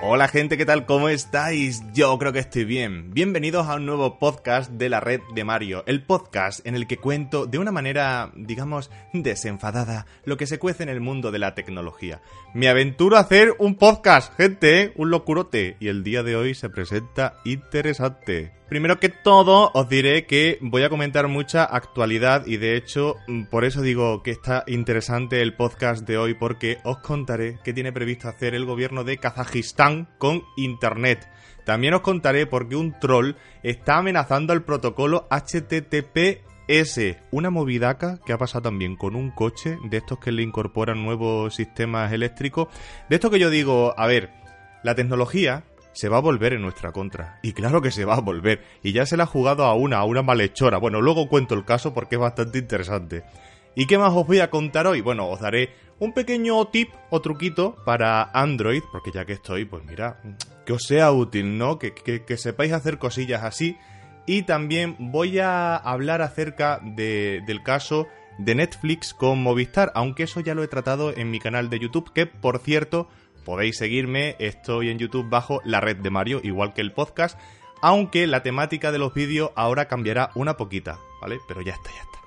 Hola gente, ¿qué tal? ¿Cómo estáis? Yo creo que estoy bien. Bienvenidos a un nuevo podcast de la red de Mario, el podcast en el que cuento de una manera, digamos, desenfadada lo que se cuece en el mundo de la tecnología. Me aventuro a hacer un podcast, gente, ¿eh? un locurote, y el día de hoy se presenta interesante. Primero que todo, os diré que voy a comentar mucha actualidad y de hecho, mm, por eso digo que está interesante el podcast de hoy porque os contaré qué tiene previsto hacer el gobierno de Kazajistán con Internet. También os contaré por qué un troll está amenazando al protocolo HTTPS, una movidaca que ha pasado también con un coche de estos que le incorporan nuevos sistemas eléctricos. De esto que yo digo, a ver, la tecnología se va a volver en nuestra contra. Y claro que se va a volver. Y ya se la ha jugado a una, a una malhechora. Bueno, luego cuento el caso porque es bastante interesante. ¿Y qué más os voy a contar hoy? Bueno, os daré un pequeño tip o truquito para Android, porque ya que estoy, pues mira, que os sea útil, ¿no? Que, que, sepáis hacer cosillas así. Y también voy a hablar acerca de, del caso de Netflix con Movistar, aunque eso ya lo he tratado en mi canal de YouTube, que por cierto podéis seguirme, estoy en YouTube bajo la red de Mario, igual que el podcast, aunque la temática de los vídeos ahora cambiará una poquita, ¿vale? Pero ya está, ya está.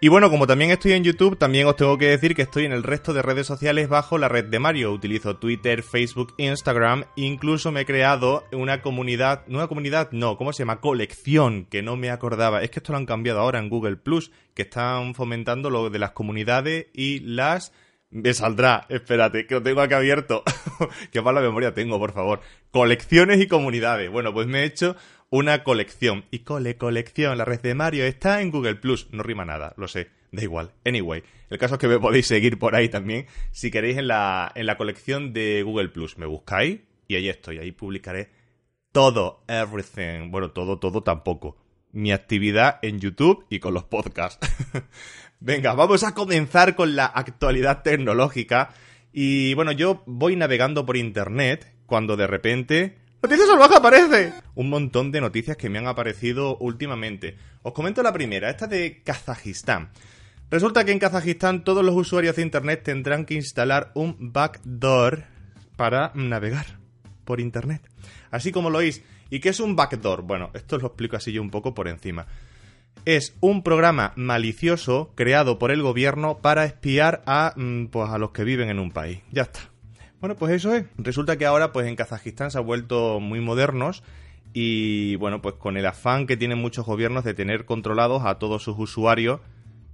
Y bueno, como también estoy en YouTube, también os tengo que decir que estoy en el resto de redes sociales bajo la red de Mario. Utilizo Twitter, Facebook, Instagram. Incluso me he creado una comunidad, no una comunidad, no, ¿cómo se llama? Colección, que no me acordaba. Es que esto lo han cambiado ahora en Google Plus, que están fomentando lo de las comunidades y las me saldrá, espérate, que lo tengo aquí abierto. Qué mala memoria tengo, por favor. Colecciones y comunidades. Bueno, pues me he hecho una colección. Y cole, colección, la red de Mario está en Google Plus. No rima nada, lo sé. Da igual. Anyway, el caso es que me podéis seguir por ahí también. Si queréis en la, en la colección de Google Plus. Me buscáis y ahí estoy. Ahí publicaré todo, everything. Bueno, todo, todo tampoco. Mi actividad en YouTube y con los podcasts. Venga, vamos a comenzar con la actualidad tecnológica. Y bueno, yo voy navegando por internet cuando de repente... ¡Noticias salvaje aparece! Un montón de noticias que me han aparecido últimamente. Os comento la primera, esta de Kazajistán. Resulta que en Kazajistán todos los usuarios de internet tendrán que instalar un backdoor para navegar por internet. Así como lo oís. ¿Y qué es un backdoor? Bueno, esto lo explico así yo un poco por encima es un programa malicioso creado por el gobierno para espiar a, mm, pues, a los que viven en un país. Ya está. Bueno, pues eso es. Resulta que ahora, pues en Kazajistán se ha vuelto muy modernos y, bueno, pues con el afán que tienen muchos gobiernos de tener controlados a todos sus usuarios,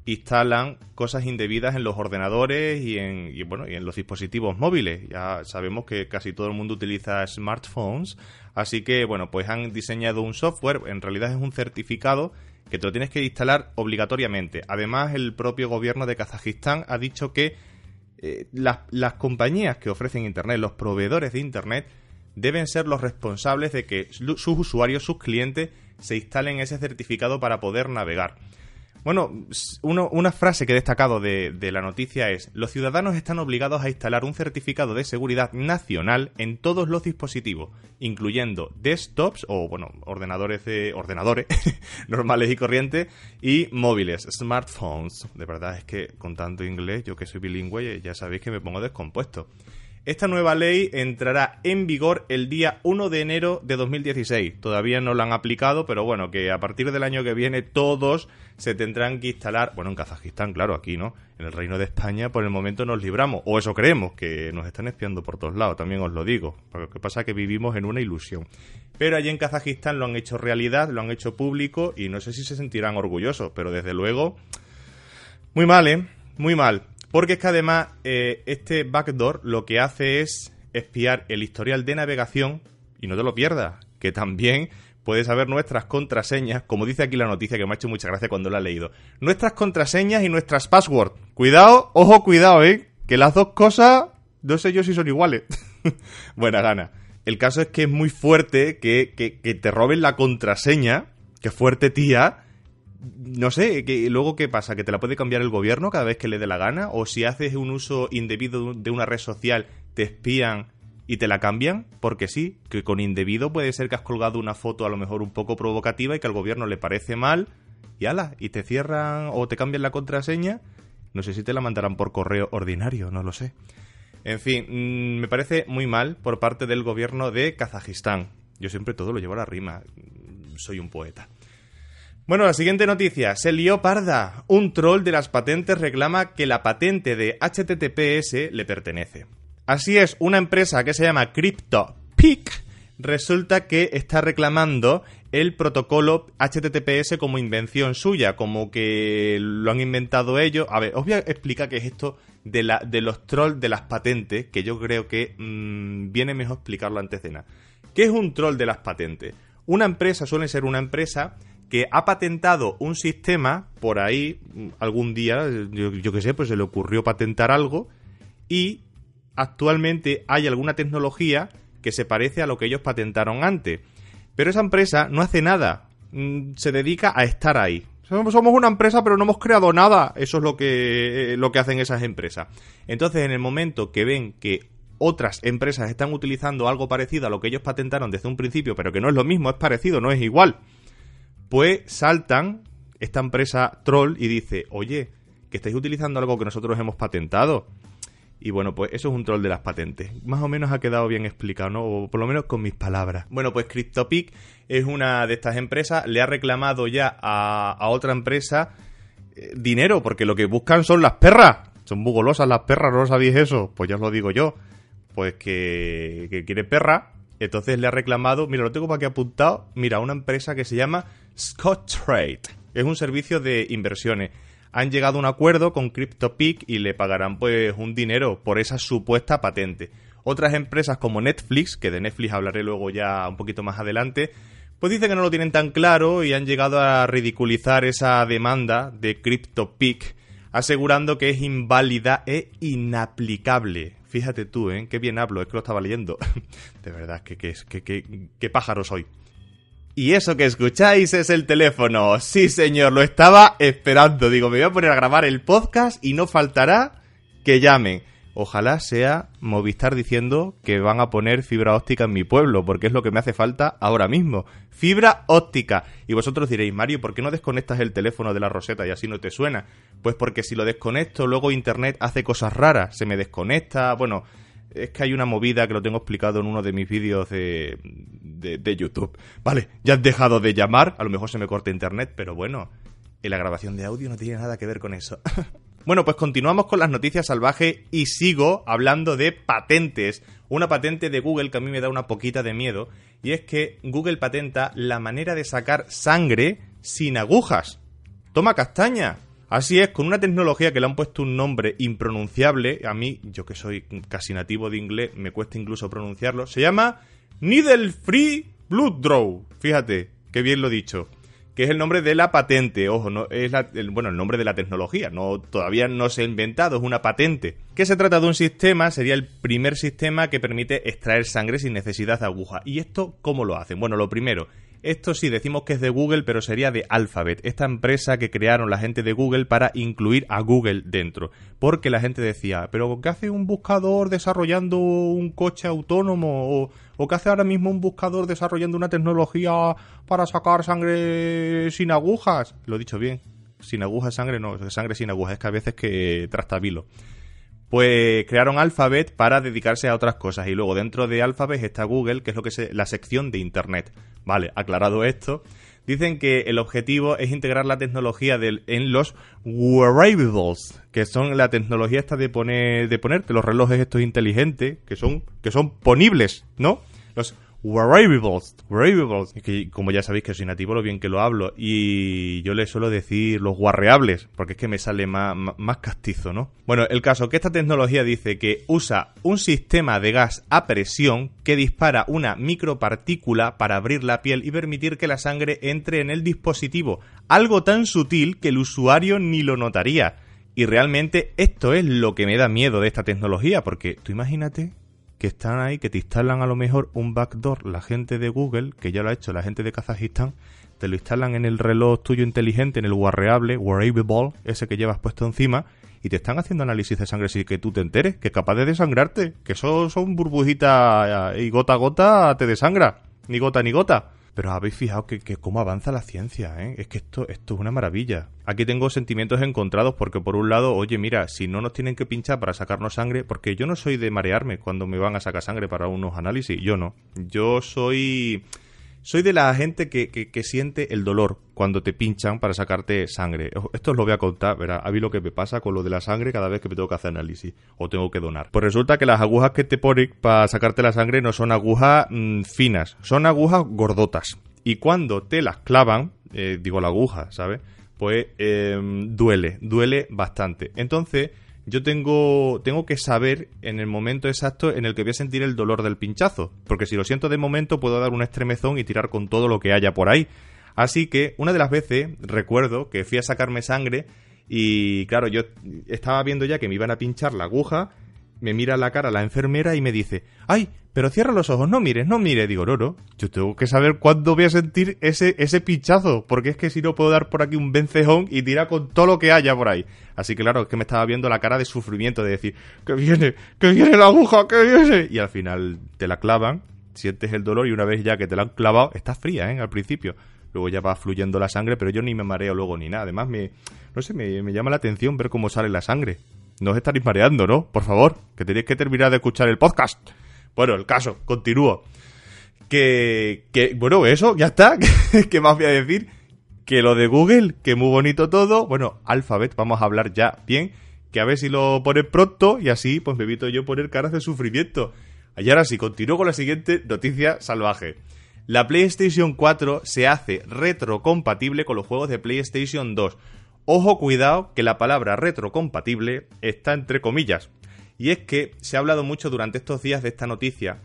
instalan cosas indebidas en los ordenadores y en, bueno, y en los dispositivos móviles. Ya sabemos que casi todo el mundo utiliza smartphones, así que, bueno, pues han diseñado un software, en realidad es un certificado que te lo tienes que instalar obligatoriamente. Además, el propio gobierno de Kazajistán ha dicho que eh, las, compañías que ofrecen Internet, los proveedores de Internet, deben ser los responsables de que sus usuarios, sus clientes, se instalen ese certificado para poder navegar. Bueno, una frase que he destacado de, la noticia es, los ciudadanos están obligados a instalar un certificado de seguridad nacional en todos los dispositivos, incluyendo desktops o, bueno, ordenadores de ordenadores normales y corrientes y móviles, smartphones. De verdad es que con tanto inglés, yo que soy bilingüe, ya sabéis que me pongo descompuesto. Esta nueva ley entrará en vigor el día 1 de enero de 2016. Todavía no la han aplicado, pero bueno, que a partir del año que viene todos se tendrán que instalar, bueno, en Kazajistán, claro, aquí, ¿no? En el Reino de España por el momento nos libramos, o eso creemos, que nos están espiando por todos lados, también os lo digo. Lo que pasa es que vivimos en una ilusión. Pero allí en Kazajistán lo han hecho realidad, lo han hecho público y no sé si se sentirán orgullosos, pero desde luego, muy mal, ¿eh? Muy mal. Porque es que además eh, este backdoor lo que hace es espiar el historial de navegación y no te lo pierdas, que también puedes saber nuestras contraseñas, como dice aquí la noticia que me ha hecho mucha gracia cuando la he leído. Nuestras contraseñas y nuestras passwords. Cuidado, ojo, cuidado, eh, que las dos cosas no sé yo si son iguales. Buena gana. El caso es que es muy fuerte que, que, que te roben la contraseña, que fuerte tía, no sé, que, luego qué pasa, que te la puede cambiar el gobierno cada vez que le dé la gana, o si haces un uso indebido de una red social, te espían y te la cambian, porque sí, que con indebido puede ser que has colgado una foto a lo mejor un poco provocativa y que al gobierno le parece mal, y ala, y te cierran o te cambian la contraseña, no sé si te la mandarán por correo ordinario, no lo sé. En fin, mm, me parece muy mal por parte del gobierno de Kazajistán. Yo siempre todo lo llevo a la rima. Soy un poeta. Bueno, la siguiente noticia. Se lió parda. Un troll de las patentes reclama que la patente de HTTPS le pertenece. Así es, una empresa que se llama CryptoPic resulta que está reclamando el protocolo HTTPS como invención suya, como que lo han inventado ellos. A ver, os voy a explicar qué es esto de, los trolls de las patentes, que yo creo que mm, viene mejor explicarlo antes de nada. ¿Qué es un troll de las patentes? Una empresa suele ser una empresa que ha patentado un sistema por ahí algún día, yo, yo qué sé, pues se le ocurrió patentar algo y actualmente hay alguna tecnología que se parece a lo que ellos patentaron antes. Pero esa empresa no hace nada, mm, se dedica a estar ahí. Somos una empresa, pero no hemos creado nada. Eso es lo que, eh, lo que hacen esas empresas. Entonces, en el momento que ven que otras empresas están utilizando algo parecido a lo que ellos patentaron desde un principio, pero que no es lo mismo, es parecido, no es igual, pues saltan esta empresa troll y dice, oye, que estáis utilizando algo que nosotros hemos patentado. Y bueno, pues eso es un troll de las patentes. Más o menos ha quedado bien explicado, ¿no? O por lo menos con mis palabras. Bueno, pues CryptoPic es una de estas empresas. Le ha reclamado ya a, otra empresa eh, dinero, porque lo que buscan son las perras. Son muy golosas las perras, ¿no sabéis eso? Pues ya os lo digo yo. Pues que, que quiere perra. Entonces le ha reclamado, mira, lo tengo para aquí apuntado. Mira, una empresa que se llama Scottrade. Es un servicio de inversiones han llegado a un acuerdo con CryptoPic y le pagarán pues un dinero por esa supuesta patente. Otras empresas como Netflix, que de Netflix hablaré luego ya un poquito más adelante, pues dicen que no lo tienen tan claro y han llegado a ridiculizar esa demanda de CryptoPic, asegurando que es inválida e inaplicable. Fíjate tú, ¿eh? Qué bien hablo, es que lo estaba leyendo. de verdad, que, que, que, pájaro soy. Y eso que escucháis es el teléfono. Sí, señor, lo estaba esperando. Digo, me voy a poner a grabar el podcast y no faltará que llamen. Ojalá sea Movistar diciendo que van a poner fibra óptica en mi pueblo, porque es lo que me hace falta ahora mismo. Fibra óptica. Y vosotros diréis, Mario, ¿por qué no desconectas el teléfono de la roseta y así no te suena? Pues porque si lo desconecto, luego Internet hace cosas raras. Se me desconecta, bueno, es que hay una movida que lo tengo explicado en uno de mis vídeos de, de, YouTube. Vale, ya has dejado de llamar, a lo mejor se me corta internet, pero bueno, en la grabación de audio no tiene nada que ver con eso. bueno, pues continuamos con las noticias salvajes y sigo hablando de patentes. Una patente de Google que a mí me da una poquita de miedo, y es que Google patenta la manera de sacar sangre sin agujas. Toma castaña. Así es, con una tecnología que le han puesto un nombre impronunciable, a mí, yo que soy casi nativo de inglés, me cuesta incluso pronunciarlo, se llama Needle Free Blood Draw. Fíjate, qué bien lo he dicho. Que es el nombre de la patente, ojo, no es el, bueno, el nombre de la tecnología, no todavía no se ha inventado, es una patente. Que se trata de un sistema, sería el primer sistema que permite extraer sangre sin necesidad de aguja. ¿Y esto cómo lo hacen? Bueno, lo primero, esto sí decimos que es de Google, pero sería de Alphabet, esta empresa que crearon la gente de Google para incluir a Google dentro. Porque la gente decía, pero ¿qué hace un buscador desarrollando un coche autónomo? ¿O, qué hace ahora mismo un buscador desarrollando una tecnología para sacar sangre sin agujas? Lo he dicho bien. Sin agujas, sangre no, sangre sin agujas, es que a veces que trastabilo pues crearon Alphabet para dedicarse a otras cosas. Y luego dentro de Alphabet está Google, que es lo que es la sección de Internet. Vale, aclarado esto. Dicen que el objetivo es integrar la tecnología en los wearables, que son la tecnología esta de poner, de ponerte los relojes estos inteligentes, que son, que son ponibles, ¿no? Los Wearables, wearables. que como ya sabéis que soy nativo, lo bien que lo hablo. Y yo le suelo decir los guarreables, porque es que me sale más, más castizo, ¿no? Bueno, el caso que esta tecnología dice que usa un sistema de gas a presión que dispara una micropartícula para abrir la piel y permitir que la sangre entre en el dispositivo. Algo tan sutil que el usuario ni lo notaría. Y realmente esto es lo que me da miedo de esta tecnología, porque tú imagínate que están ahí, que te instalan a lo mejor un backdoor, la gente de Google, que ya lo ha hecho la gente de Kazajistán, te lo instalan en el reloj tuyo inteligente, en el wearable, wearable, ese que llevas puesto encima, y te están haciendo análisis de sangre sin que tú te enteres, que es capaz de desangrarte, que eso son burbujitas y gota a gota te desangra, ni gota ni gota. Pero habéis fijado que, cómo avanza la ciencia, ¿eh? Es que esto, esto es una maravilla. Aquí tengo sentimientos encontrados porque por un lado, oye, mira, si no nos tienen que pinchar para sacarnos sangre, porque yo no soy de marearme cuando me van a sacar sangre para unos análisis, yo no. Yo soy soy de la gente que, que, siente el dolor cuando te pinchan para sacarte sangre. Esto os lo voy a contar, verá, a mí lo que me pasa con lo de la sangre cada vez que me tengo que hacer análisis o tengo que donar. Pues resulta que las agujas que te ponen para sacarte la sangre no son agujas mm, finas, son agujas gordotas. Y cuando te las clavan, eh, digo la aguja, ¿sabes? Pues em, duele, duele bastante. Entonces yo tengo, tengo que saber en el momento exacto en el que voy a sentir el dolor del pinchazo, porque si lo siento de momento puedo dar un estremezón y tirar con todo lo que haya por ahí. Así que una de las veces recuerdo que fui a sacarme sangre y claro, yo estaba viendo ya que me iban a pinchar la aguja me mira la cara la enfermera y me dice, ay, pero cierra los ojos, no mires, no mires. Digo, no, no, yo tengo que saber cuándo voy a sentir ese, ese pinchazo, porque es que si no puedo dar por aquí un vencejón y tirar con todo lo que haya por ahí. Así que claro, es que me estaba viendo la cara de sufrimiento, de decir, que viene, que viene la aguja, que viene. Y al final te la clavan, sientes el dolor y una vez ya que te la han clavado, está fría, ¿eh? Al principio. Luego ya va fluyendo la sangre, pero yo ni me mareo luego ni nada. Además, me, no sé, me, me llama la atención ver cómo sale la sangre. No os estaréis mareando, ¿no? Por favor, que tenéis que terminar de escuchar el podcast. Bueno, el caso, continúo. Que, que bueno, eso, ya está. ¿Qué más voy a decir? Que lo de Google, que muy bonito todo. Bueno, Alphabet, vamos a hablar ya bien. Que a ver si lo pone pronto y así pues me evito yo poner caras de sufrimiento. Y ahora sí, continúo con la siguiente noticia salvaje. La PlayStation 4 se hace retrocompatible con los juegos de PlayStation 2. Ojo, cuidado, que la palabra retrocompatible está entre comillas. Y es que se ha hablado mucho durante estos días de esta noticia,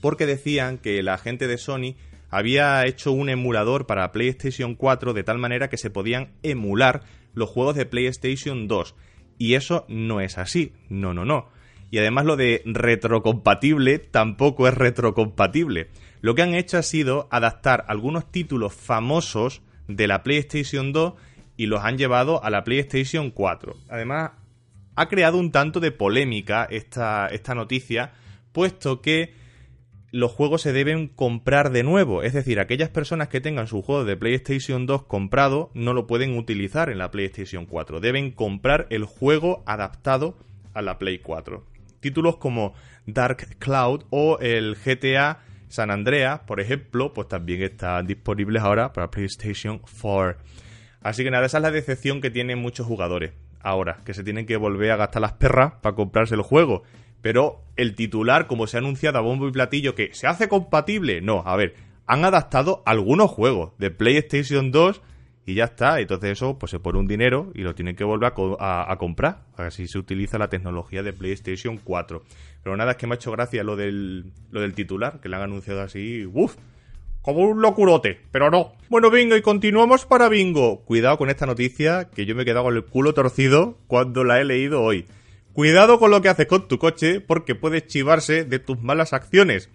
porque decían que la gente de Sony había hecho un emulador para PlayStation 4 de tal manera que se podían emular los juegos de PlayStation 2. Y eso no es así, no, no, no. Y además lo de retrocompatible tampoco es retrocompatible. Lo que han hecho ha sido adaptar algunos títulos famosos de la PlayStation 2 y los han llevado a la PlayStation 4. Además, ha creado un tanto de polémica esta, esta noticia, puesto que los juegos se deben comprar de nuevo. Es decir, aquellas personas que tengan su juego de PlayStation 2 comprado no lo pueden utilizar en la PlayStation 4. Deben comprar el juego adaptado a la Play 4. Títulos como Dark Cloud o el GTA San Andreas, por ejemplo, pues también están disponibles ahora para PlayStation 4. Así que nada, esa es la decepción que tienen muchos jugadores ahora, que se tienen que volver a gastar las perras para comprarse el juego. Pero el titular, como se ha anunciado a bombo y platillo, que se hace compatible, no, a ver, han adaptado algunos juegos de PlayStation 2 y ya está. Entonces eso pues se pone un dinero y lo tienen que volver a, comprar. Así se utiliza la tecnología de PlayStation 4. Pero nada, es que me ha hecho gracia lo del, lo del titular, que le han anunciado así. ¡Uf! Como un locurote, pero no. Bueno, bingo, y continuamos para bingo. Cuidado con esta noticia, que yo me he quedado con el culo torcido cuando la he leído hoy. Cuidado con lo que haces con tu coche, porque puedes chivarse de tus malas acciones.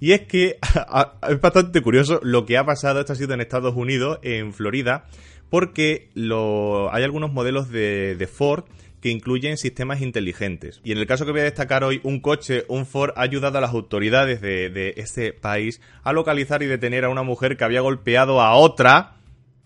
Y es que es bastante curioso lo que ha pasado, esto ha sido en Estados Unidos, en Florida, porque hay algunos modelos de, de Ford que incluyen sistemas inteligentes. Y en el caso que voy a destacar hoy, un coche, un Ford, ha ayudado a las autoridades de, de este país a localizar y detener a una mujer que había golpeado a otra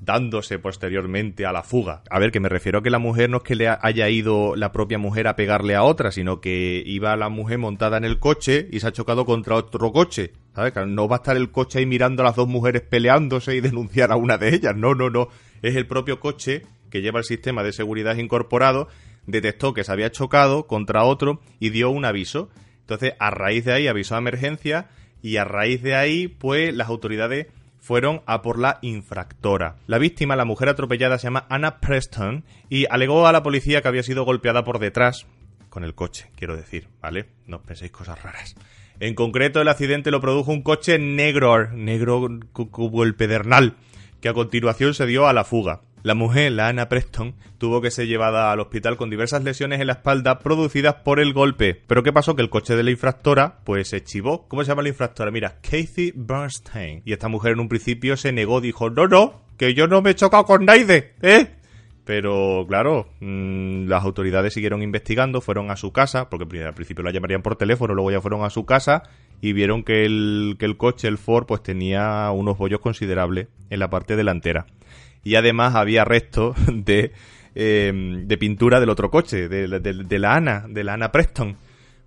dándose posteriormente a la fuga. A ver, que me refiero a que la mujer no es que le haya ido la propia mujer a pegarle a otra, sino que iba la mujer montada en el coche y se ha chocado contra otro coche. ¿Sabes? No va a estar el coche ahí mirando a las dos mujeres peleándose y denunciar a una de ellas. No, no, no. Es el propio coche que lleva el sistema de seguridad incorporado detectó que se había chocado contra otro y dio un aviso. Entonces, a raíz de ahí avisó a emergencia y a raíz de ahí, pues las autoridades fueron a por la infractora. La víctima, la mujer atropellada, se llama Anna Preston y alegó a la policía que había sido golpeada por detrás con el coche, quiero decir, ¿vale? No penséis cosas raras. En concreto, el accidente lo produjo un coche negro, negro como el pedernal, que a continuación se dio a la fuga. La mujer, la Anna Preston, tuvo que ser llevada al hospital con diversas lesiones en la espalda producidas por el golpe. Pero ¿qué pasó? Que el coche de la infractora, pues se chivó. ¿Cómo se llama la infractora? Mira, Kathy Bernstein. Y esta mujer en un principio se negó, dijo, no, no, que yo no me he chocado con nadie, ¿eh? Pero claro, mm, las autoridades siguieron investigando, fueron a su casa, porque al principio la llamarían por teléfono, luego ya fueron a su casa y vieron que el, que el coche, el Ford, pues tenía unos bollos considerables en la parte delantera. Y además había restos de, em, de pintura del otro coche, de, de la Ana, de la Ana Preston.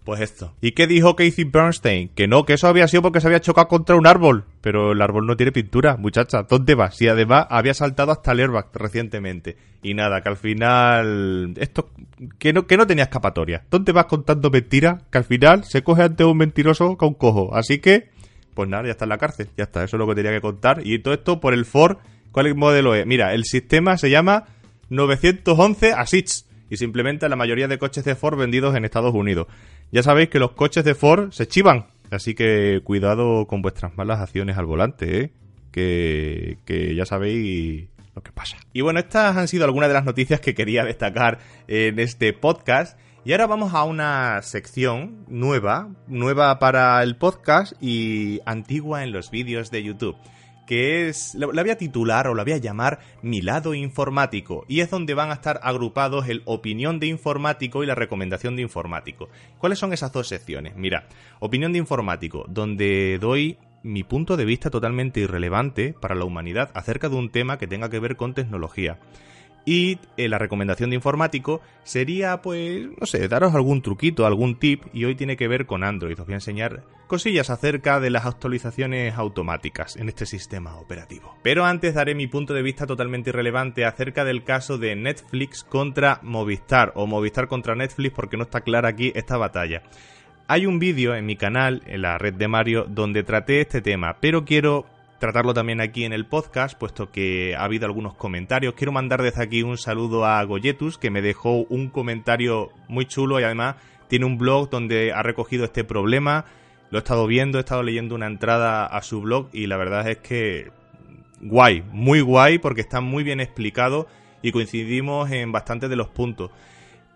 Pues esto. ¿Y qué dijo Casey Bernstein? Que no, que eso había sido porque se había chocado contra un árbol. Pero el árbol no tiene pintura, muchacha. ¿Dónde vas? Y además había saltado hasta el airbag recientemente. Y nada, que al final... Esto... Que no, que no tenía escapatoria. ¿Dónde vas contando mentiras? Que al final se coge ante un mentiroso con cojo. Así que... Pues nada, ya está en la cárcel. Ya está, eso es lo que tenía que contar. Y todo esto por el Ford. ¿Cuál modelo es? Mira, el sistema se llama 911 ASICS y se implementa en la mayoría de coches de Ford vendidos en Estados Unidos. Ya sabéis que los coches de Ford se chivan, así que cuidado con vuestras malas acciones al volante, ¿eh? que, que ya sabéis lo que pasa. Y bueno, estas han sido algunas de las noticias que quería destacar en este podcast. Y ahora vamos a una sección nueva, nueva para el podcast y antigua en los vídeos de YouTube que es, la, voy a titular o la voy a llamar Mi lado informático, y es donde van a estar agrupados el opinión de informático y la recomendación de informático. ¿Cuáles son esas dos secciones? Mira, opinión de informático, donde doy mi punto de vista totalmente irrelevante para la humanidad acerca de un tema que tenga que ver con tecnología. Y eh, la recomendación de informático sería, pues, no sé, daros algún truquito, algún tip, y hoy tiene que ver con Android. Os voy a enseñar cosillas acerca de las actualizaciones automáticas en este sistema operativo. Pero antes daré mi punto de vista totalmente irrelevante acerca del caso de Netflix contra Movistar, o Movistar contra Netflix, porque no está clara aquí esta batalla. Hay un vídeo en mi canal, en la red de Mario, donde traté este tema, pero quiero tratarlo también aquí en el podcast, puesto que ha habido algunos comentarios. Quiero mandar desde aquí un saludo a Goyetus, que me dejó un comentario muy chulo y además tiene un blog donde ha recogido este problema. Lo he estado viendo, he estado leyendo una entrada a su blog y la verdad es que guay, muy guay porque está muy bien explicado y coincidimos en bastantes de los puntos.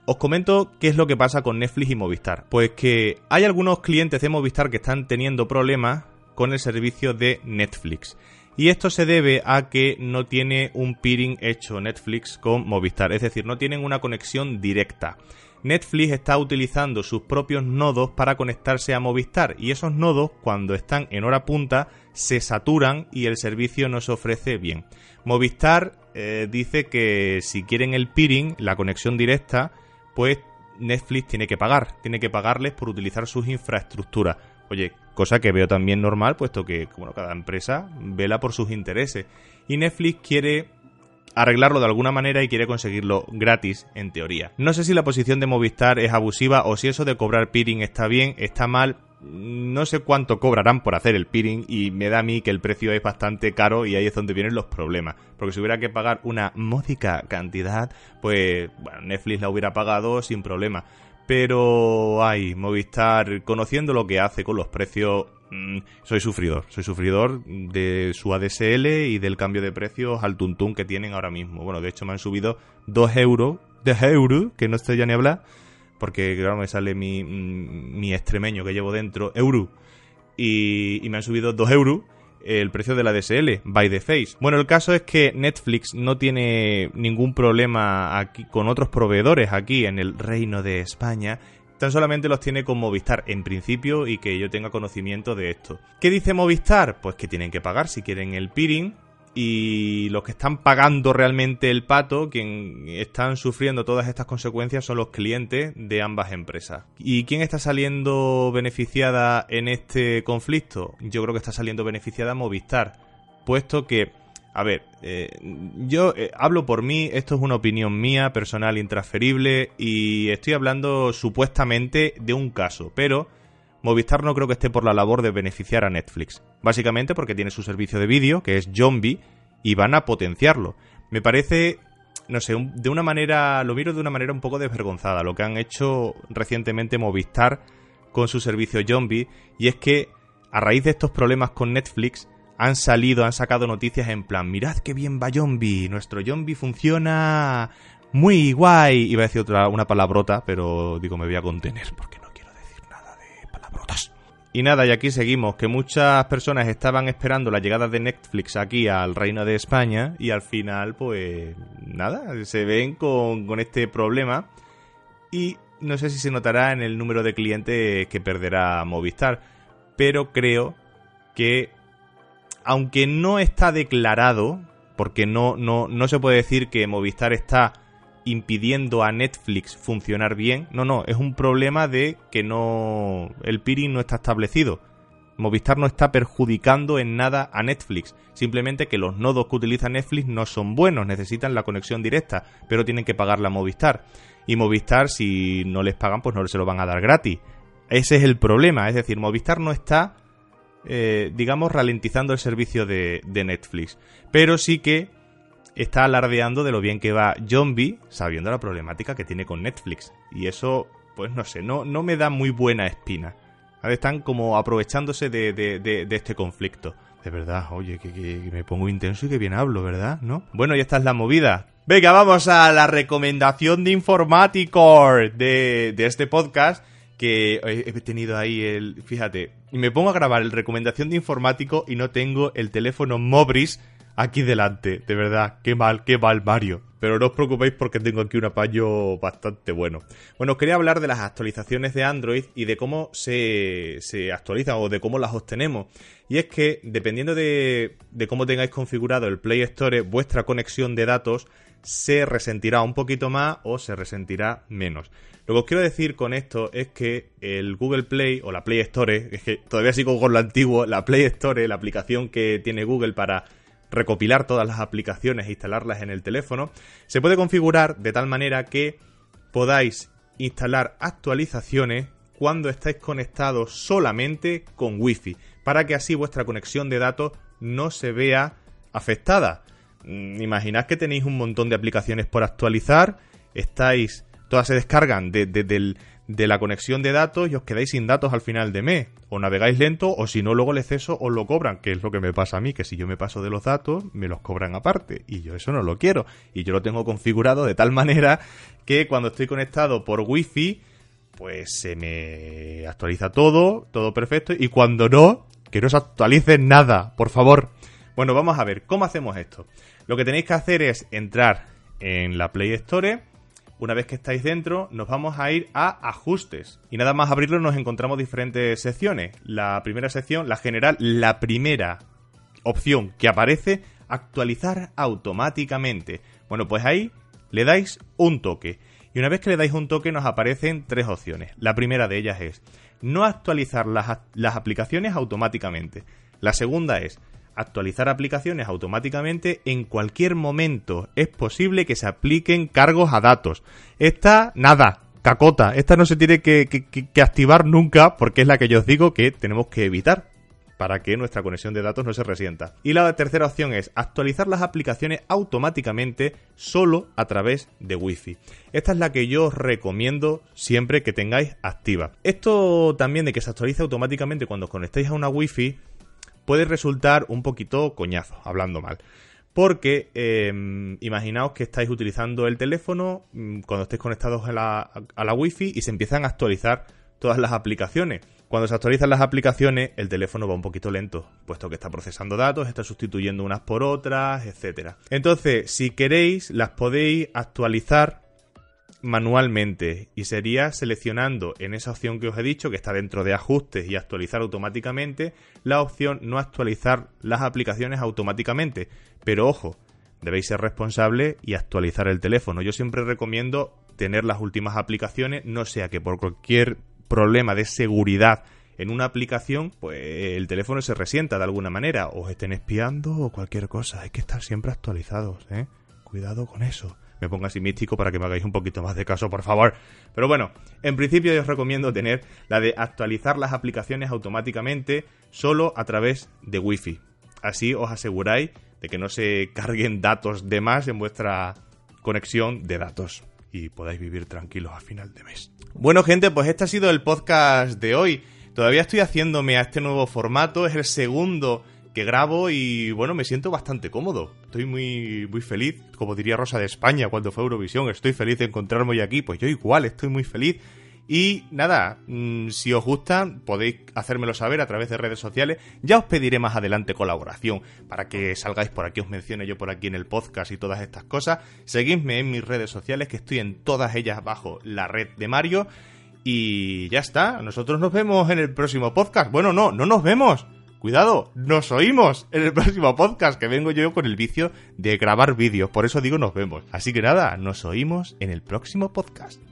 Os comento qué es lo que pasa con Netflix y Movistar. Pues que hay algunos clientes de Movistar que están teniendo problemas con el servicio de Netflix. Y esto se debe a que no tiene un peering hecho Netflix con Movistar, es decir, no tienen una conexión directa. Netflix está utilizando sus propios nodos para conectarse a Movistar y esos nodos cuando están en hora punta se saturan y el servicio no se ofrece bien. Movistar eh, dice que si quieren el peering, la conexión directa, pues Netflix tiene que pagar, tiene que pagarles por utilizar sus infraestructuras. Oye, cosa que veo también normal, puesto que bueno, cada empresa vela por sus intereses. Y Netflix quiere arreglarlo de alguna manera y quiere conseguirlo gratis, en teoría. No sé si la posición de Movistar es abusiva o si eso de cobrar peering está bien, está mal. No sé cuánto cobrarán por hacer el peering y me da a mí que el precio es bastante caro y ahí es donde vienen los problemas. Porque si hubiera que pagar una módica cantidad, pues bueno, Netflix la hubiera pagado sin problema pero ay, Movistar, conociendo lo que hace con los precios, mm, soy sufridor, soy sufridor de su ADSL y del cambio de precios al tuntún que tienen ahora mismo. Bueno, de hecho me han subido 2 euros, de euros, que no estoy ya ni hablar, porque claro, me sale mi, mm, mi extremeño que llevo dentro, euro, y, y me han subido 2 euros el precio de la DSL, by the face. Bueno, el caso es que Netflix no tiene ningún problema aquí con otros proveedores aquí en el Reino de España. Tan solamente los tiene con Movistar en principio y que yo tenga conocimiento de esto. ¿Qué dice Movistar? Pues que tienen que pagar si quieren el peering y los que están pagando realmente el pato, quien están sufriendo todas estas consecuencias son los clientes de ambas empresas. ¿Y quién está saliendo beneficiada en este conflicto? Yo creo que está saliendo beneficiada Movistar, puesto que, a ver, eh, yo eh, hablo por mí, esto es una opinión mía, personal, intransferible, y estoy hablando supuestamente de un caso, pero... Movistar no creo que esté por la labor de beneficiar a Netflix. Básicamente porque tiene su servicio de vídeo, que es Zombie, y van a potenciarlo. Me parece, no sé, de una manera, lo miro de una manera un poco desvergonzada, lo que han hecho recientemente Movistar con su servicio Zombie, y es que a raíz de estos problemas con Netflix, han salido, han sacado noticias en plan, mirad qué bien va Zombie, nuestro Zombie funciona muy guay. Iba a decir otra, una palabrota, pero digo, me voy a contener porque no Y nada, y aquí seguimos, que muchas personas estaban esperando la llegada de Netflix aquí al Reino de España y al final, pues nada, se ven con, con este problema. Y no sé si se notará en el número de clientes que perderá Movistar, pero creo que aunque no está declarado, porque no, no, no se puede decir que Movistar está impidiendo a Netflix funcionar bien. No, no, es un problema de que no el peering no está establecido. Movistar no está perjudicando en nada a Netflix, simplemente que los nodos que utiliza Netflix no son buenos, necesitan la conexión directa, pero tienen que pagarla a Movistar. Y Movistar, si no les pagan, pues no se lo van a dar gratis. Ese es el problema, es decir, Movistar no está, eh, digamos, ralentizando el servicio de, de Netflix, pero sí que está alardeando de lo bien que va John B, sabiendo la problemática que tiene con Netflix. Y eso, pues no sé, no, no me da muy buena espina. Están como aprovechándose de, de, este conflicto. De verdad, oye, que, me pongo intenso y que bien hablo, ¿verdad? ¿No? Bueno, y esta es la movida. Venga, vamos a la recomendación de informático de, de este podcast que he tenido ahí el... Fíjate, y me pongo a grabar el recomendación de informático y no tengo el teléfono Mobris aquí delante. De verdad, qué mal, qué mal Mario. Pero no os preocupéis porque tengo aquí un apaño bastante bueno. Bueno, os quería hablar de las actualizaciones de Android y de cómo se, se actualizan o de cómo las obtenemos. Y es que, dependiendo de, de cómo tengáis configurado el Play Store, vuestra conexión de datos se resentirá un poquito más o se resentirá menos. Lo que os quiero decir con esto es que el Google Play o la Play Store, es que todavía sigo con lo antiguo, la Play Store, la aplicación que tiene Google para recopilar todas las aplicaciones e instalarlas en el teléfono, se puede configurar de tal manera que podáis instalar actualizaciones cuando estáis conectados solamente con Wi-Fi, para que así vuestra conexión de datos no se vea afectada. Mm, imaginad que tenéis un montón de aplicaciones por actualizar, estáis, todas se descargan desde del, de la conexión de datos y os quedáis sin datos al final de mes. O navegáis lento o si no luego el exceso os lo cobran, que es lo que me pasa a mí, que si yo me paso de los datos me los cobran aparte y yo eso no lo quiero. Y yo lo tengo configurado de tal manera que cuando estoy conectado por wifi pues se me actualiza todo, todo perfecto y cuando no, que no se actualice nada, por favor. Bueno, vamos a ver, ¿cómo hacemos esto? Lo que tenéis que hacer es entrar en la Play Store una vez que estáis dentro, nos vamos a ir a ajustes. Y nada más abrirlo nos encontramos diferentes secciones. La primera sección, la general, la primera opción que aparece, actualizar automáticamente. Bueno, pues ahí le dais un toque. Y una vez que le dais un toque nos aparecen tres opciones. La primera de ellas es no actualizar las, las aplicaciones automáticamente. La segunda es actualizar aplicaciones automáticamente en cualquier momento. Es posible que se apliquen cargos a datos. Esta, nada, cacota. Esta no se tiene que, activar nunca porque es la que yo os digo que tenemos que evitar para que nuestra conexión de datos no se resienta. Y la tercera opción es actualizar las aplicaciones automáticamente solo a través de Wi-Fi. Esta es la que yo os recomiendo siempre que tengáis activa. Esto también de que se actualice automáticamente cuando os conectéis a una Wi-Fi puede resultar un poquito coñazo, hablando mal. Porque em, imaginaos que estáis utilizando el teléfono mm, cuando estéis conectados a la, a la Wi-Fi y se empiezan a actualizar todas las aplicaciones. Cuando se actualizan las aplicaciones, el teléfono va un poquito lento, puesto que está procesando datos, está sustituyendo unas por otras, etc. Entonces, si queréis, las podéis actualizar manualmente y sería seleccionando en esa opción que os he dicho que está dentro de ajustes y actualizar automáticamente la opción no actualizar las aplicaciones automáticamente pero ojo debéis ser responsable y actualizar el teléfono yo siempre recomiendo tener las últimas aplicaciones no sea que por cualquier problema de seguridad en una aplicación, pues el teléfono se resienta de alguna manera, os estén espiando o cualquier cosa. Hay que estar siempre actualizados, ¿eh? Cuidado con eso me ponga así místico para que me hagáis un poquito más de caso, por favor. Pero bueno, en principio yo os recomiendo tener la de actualizar las aplicaciones automáticamente solo a través de Wi-Fi. Así os aseguráis de que no se carguen datos de más en vuestra conexión de datos y podáis vivir tranquilos a final de mes. Bueno, gente, pues este ha sido el podcast de hoy. Todavía estoy haciéndome a este nuevo formato, es el segundo grabo y bueno, me siento bastante cómodo. Estoy muy, muy feliz, como diría Rosa de España cuando fue Eurovisión, estoy feliz de encontrarme hoy aquí, pues yo igual estoy muy feliz Y nada, mm, si os gusta, podéis hacérmelo saber a través de redes sociales. Ya os pediré más adelante colaboración para que salgáis por aquí, os mencione yo por aquí en el podcast y todas estas cosas. Seguidme en mis redes sociales, que estoy en todas ellas bajo la red de Mario. Y ya está, nosotros nos vemos en el próximo podcast. Bueno, no, no nos vemos. Cuidado, nos oímos en el próximo podcast, que vengo yo con el vicio de grabar vídeos, por eso digo nos vemos. Así que nada, nos oímos en el próximo podcast.